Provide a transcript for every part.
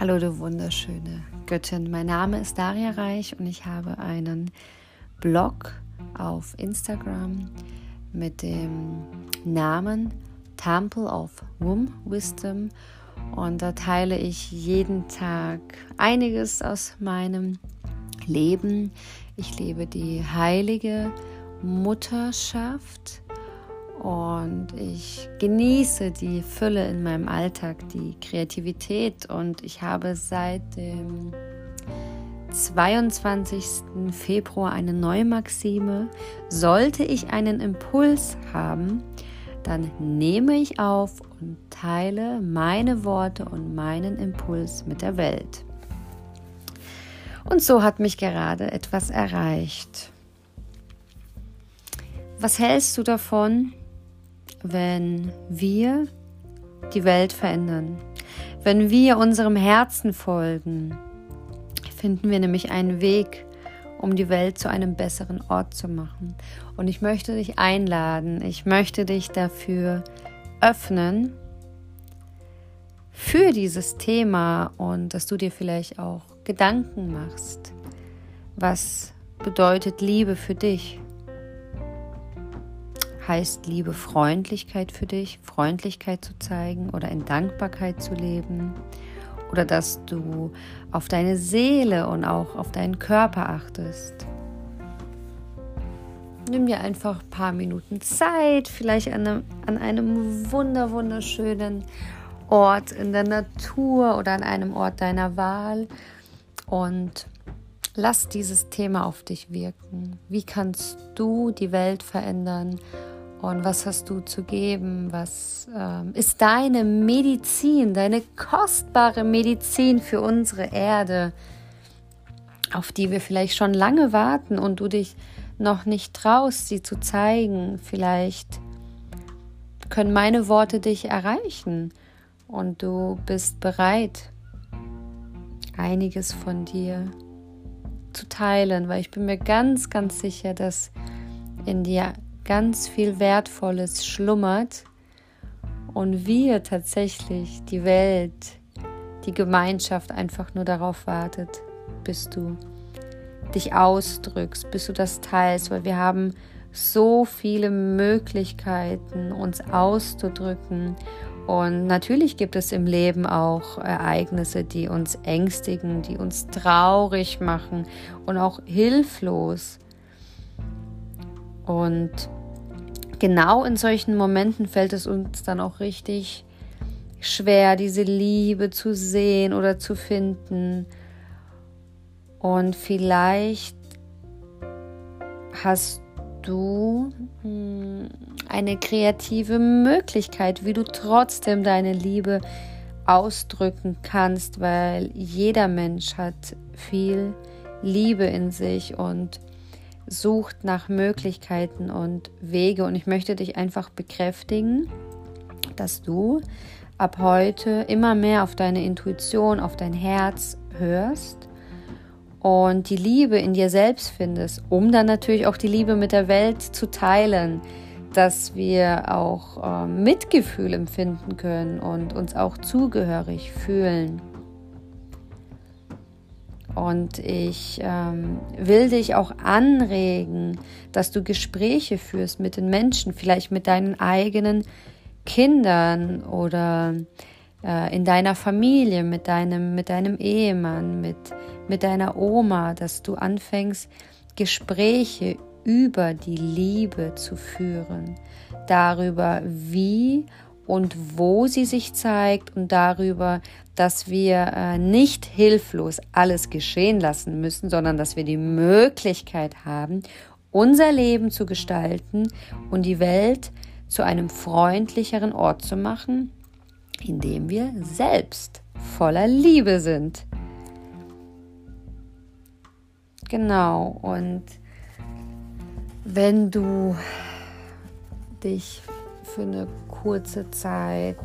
Hallo, du wunderschöne Göttin. Mein Name ist Daria Reich und ich habe einen Blog auf Instagram mit dem Namen Temple of Womb Wisdom. Und da teile ich jeden Tag einiges aus meinem Leben. Ich lebe die heilige Mutterschaft und ich genieße die Fülle in meinem Alltag, die Kreativität und ich habe seit dem 22. Februar eine neue Maxime. Sollte ich einen Impuls haben, dann nehme ich auf und teile meine Worte und meinen Impuls mit der Welt. Und so hat mich gerade etwas erreicht. Was hältst du davon, wenn wir die Welt verändern, wenn wir unserem Herzen folgen, finden wir nämlich einen Weg, um die Welt zu einem besseren Ort zu machen. Und ich möchte dich einladen, ich möchte dich dafür öffnen, für dieses Thema und dass du dir vielleicht auch Gedanken machst. Was bedeutet Liebe für dich? Heißt Liebe Freundlichkeit für dich, Freundlichkeit zu zeigen oder in Dankbarkeit zu leben oder dass du auf deine Seele und auch auf deinen Körper achtest. Nimm dir einfach ein paar Minuten Zeit, vielleicht an einem, an einem wunder wunderschönen Ort in der Natur oder an einem Ort deiner Wahl und lass dieses Thema auf dich wirken. Wie kannst du die Welt verändern und was hast du zu geben? Was ähm, ist deine Medizin, deine kostbare Medizin für unsere Erde, auf die wir vielleicht schon lange warten und du dich noch nicht traust, sie zu zeigen? Vielleicht können meine Worte dich erreichen und du bist bereit, einiges von dir zu teilen, weil ich bin mir ganz, ganz sicher, dass in dir ganz viel Wertvolles schlummert und wir tatsächlich die Welt, die Gemeinschaft einfach nur darauf wartet, bis du dich ausdrückst, bis du das teilst, weil wir haben so viele Möglichkeiten, uns auszudrücken. Und natürlich gibt es im Leben auch Ereignisse, die uns ängstigen, die uns traurig machen und auch hilflos. Und genau in solchen Momenten fällt es uns dann auch richtig schwer, diese Liebe zu sehen oder zu finden. Und vielleicht hast du hm, eine kreative Möglichkeit, wie du trotzdem deine Liebe ausdrücken kannst, weil jeder Mensch hat viel Liebe in sich und sucht nach Möglichkeiten und Wege. Und ich möchte dich einfach bekräftigen, dass du ab heute immer mehr auf deine Intuition, auf dein Herz hörst und die Liebe in dir selbst findest, um dann natürlich auch die Liebe mit der Welt zu teilen, dass wir auch äh, Mitgefühl empfinden können und uns auch zugehörig fühlen. Und ich ähm, will dich auch anregen, dass du Gespräche führst mit den Menschen, vielleicht mit deinen eigenen Kindern oder äh, in deiner Familie, mit deinem, mit deinem Ehemann, mit, mit deiner Oma, dass du anfängst, Gespräche über die Liebe zu führen, darüber, wie und wo sie sich zeigt und darüber, dass wir äh, nicht hilflos alles geschehen lassen müssen, sondern dass wir die Möglichkeit haben, unser Leben zu gestalten und die Welt zu einem freundlicheren Ort zu machen, indem wir selbst voller Liebe sind. Genau, und wenn du dich für eine kurze Zeit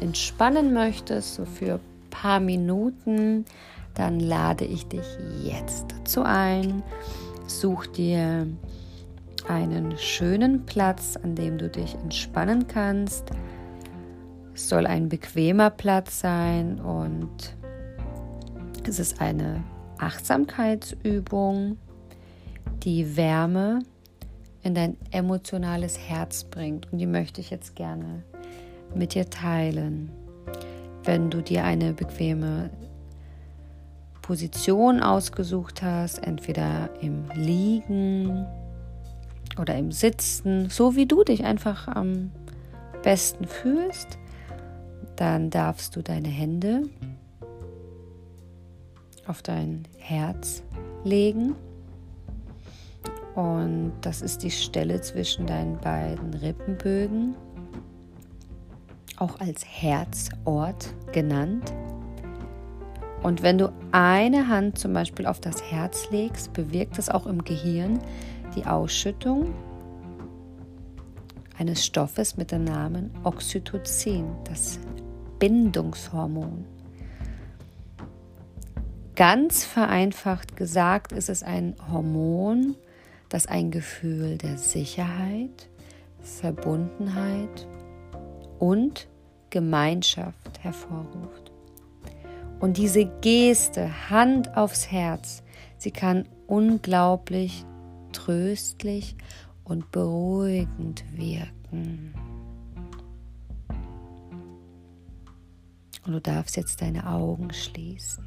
entspannen möchtest, so für ein paar Minuten, dann lade ich dich jetzt dazu ein. Such dir einen schönen Platz, an dem du dich entspannen kannst. Es soll ein bequemer Platz sein und Es ist eine Achtsamkeitsübung, die Wärme in dein emotionales Herz bringt. Und die möchte ich jetzt gerne mit dir teilen. Wenn du dir eine bequeme Position ausgesucht hast, entweder im Liegen oder im Sitzen, so wie du dich einfach am besten fühlst, dann darfst du deine Hände auf dein Herz legen. Und das ist die Stelle zwischen deinen beiden Rippenbögen, auch als Herzort genannt. Und wenn du eine Hand zum Beispiel auf das Herz legst, bewirkt es auch im Gehirn die Ausschüttung eines Stoffes mit dem Namen Oxytocin, das Bindungshormon. Ganz vereinfacht gesagt ist es ein Hormon, das ein Gefühl der Sicherheit, Verbundenheit und Gemeinschaft hervorruft. Und diese Geste, Hand aufs Herz, sie kann unglaublich tröstlich und beruhigend wirken. Und du darfst jetzt deine Augen schließen.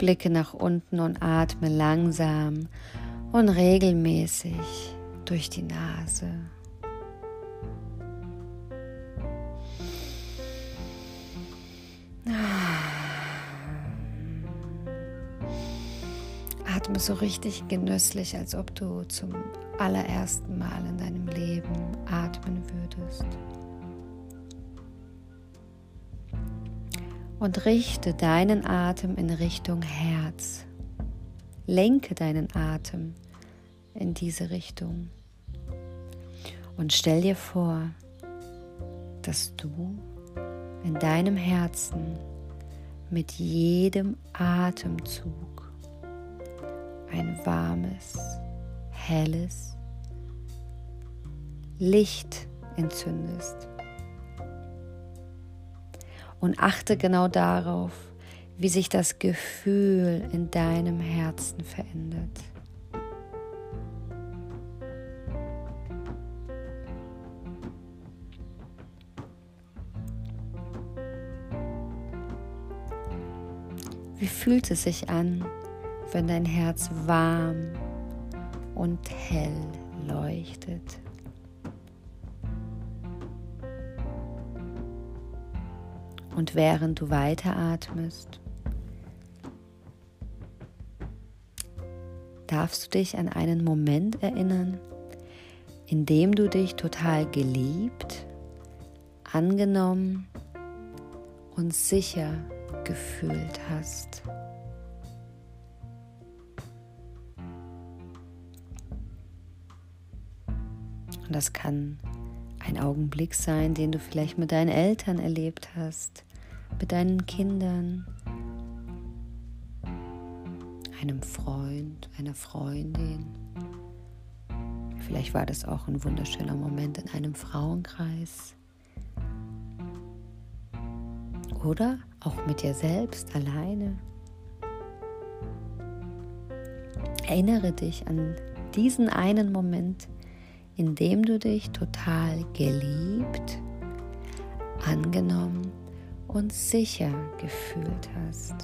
Blicke nach unten und atme langsam und regelmäßig durch die Nase. Atme so richtig genüsslich, als ob du zum allerersten Mal in deinem Leben atmen würdest. Und richte deinen Atem in Richtung Herz. Lenke deinen Atem in diese Richtung. Und stell dir vor, dass du in deinem Herzen mit jedem Atemzug ein warmes, helles Licht entzündest. Und achte genau darauf, wie sich das Gefühl in deinem Herzen verändert. Wie fühlt es sich an, wenn dein Herz warm und hell leuchtet? Und während du weiteratmest, darfst du dich an einen Moment erinnern, in dem du dich total geliebt, angenommen und sicher gefühlt hast. Und das kann ein Augenblick sein, den du vielleicht mit deinen Eltern erlebt hast, mit deinen Kindern, einem Freund, einer Freundin. Vielleicht war das auch ein wunderschöner Moment in einem Frauenkreis. Oder auch mit dir selbst alleine. Erinnere dich an diesen einen Moment, in dem du dich total geliebt, angenommen und sicher gefühlt hast.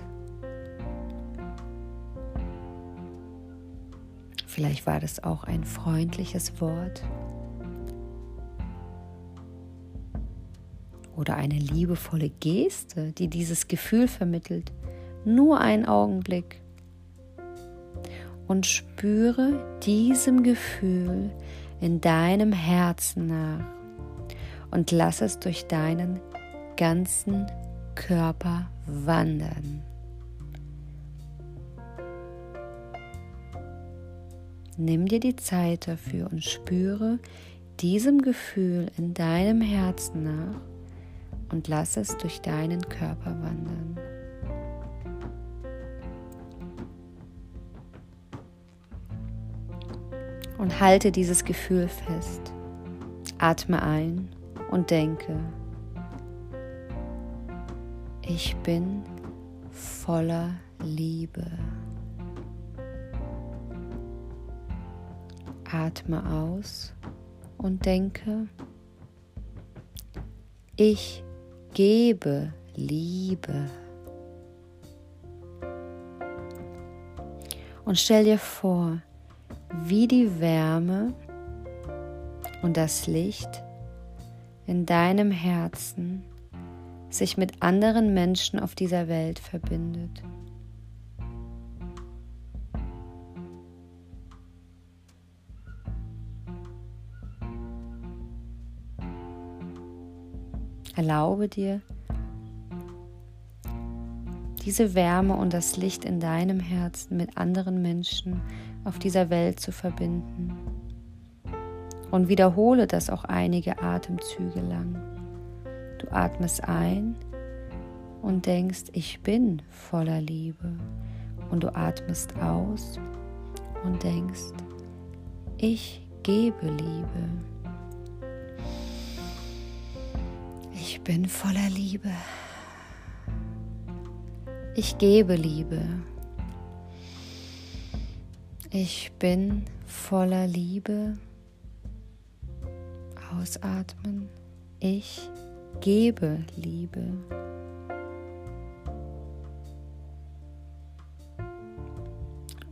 Vielleicht war das auch ein freundliches Wort oder eine liebevolle Geste, die dieses Gefühl vermittelt. Nur einen Augenblick. Und spüre diesem Gefühl in deinem Herzen nach und lass es durch deinen ganzen Körper wandern. Nimm dir die Zeit dafür und spüre diesem Gefühl in deinem Herzen nach und lass es durch deinen Körper wandern. Und halte dieses Gefühl fest. Atme ein und denke, ich bin voller Liebe. Atme aus und denke, ich gebe Liebe. Und stell dir vor, wie die Wärme und das Licht in deinem Herzen sich mit anderen Menschen auf dieser Welt verbindet. Erlaube dir, diese Wärme und das Licht in deinem Herzen mit anderen Menschen auf dieser Welt zu verbinden. Und wiederhole das auch einige Atemzüge lang. Du atmest ein und denkst, ich bin voller Liebe. Und du atmest aus und denkst, ich gebe Liebe. Ich bin voller Liebe. Ich gebe Liebe. Ich bin voller Liebe. Ausatmen. Ich gebe Liebe.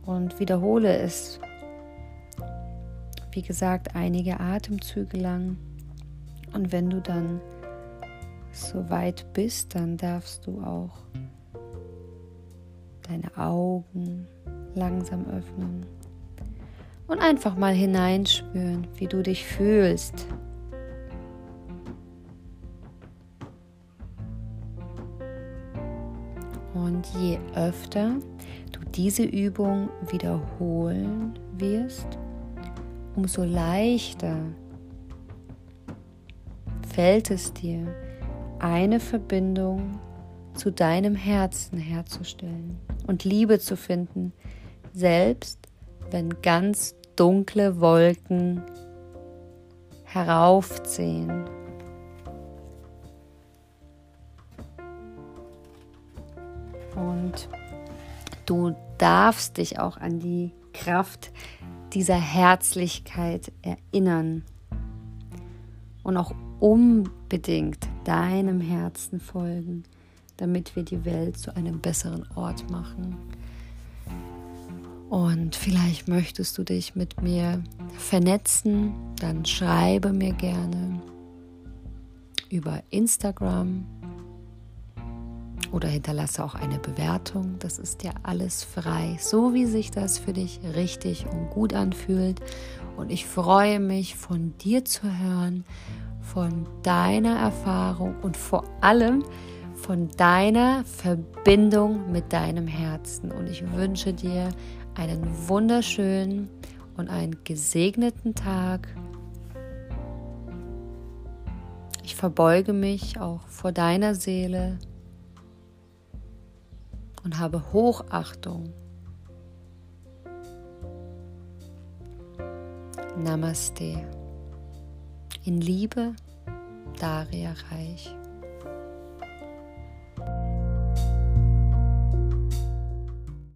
Und wiederhole es, wie gesagt, einige Atemzüge lang. Und wenn du dann so weit bist, dann darfst du auch deine Augen langsam öffnen und einfach mal hineinspüren, wie du dich fühlst. Je öfter du diese Übung wiederholen wirst, umso leichter fällt es dir, eine Verbindung zu deinem Herzen herzustellen und Liebe zu finden, selbst wenn ganz dunkle Wolken heraufziehen. Und du darfst dich auch an die Kraft dieser Herzlichkeit erinnern und auch unbedingt deinem Herzen folgen damit wir die Welt zu einem besseren Ort machen. Und vielleicht möchtest du dich mit mir vernetzen, dann schreibe mir gerne über Instagram oder hinterlasse auch eine Bewertung. Das ist ja alles frei, so wie sich das für dich richtig und gut anfühlt. Und ich freue mich, von dir zu hören, von deiner Erfahrung und vor allem, von deiner Verbindung mit deinem Herzen. Und ich wünsche dir einen wunderschönen und einen gesegneten Tag. Ich verbeuge mich auch vor deiner Seele und habe Hochachtung. Namaste. In Liebe, Daria Reich.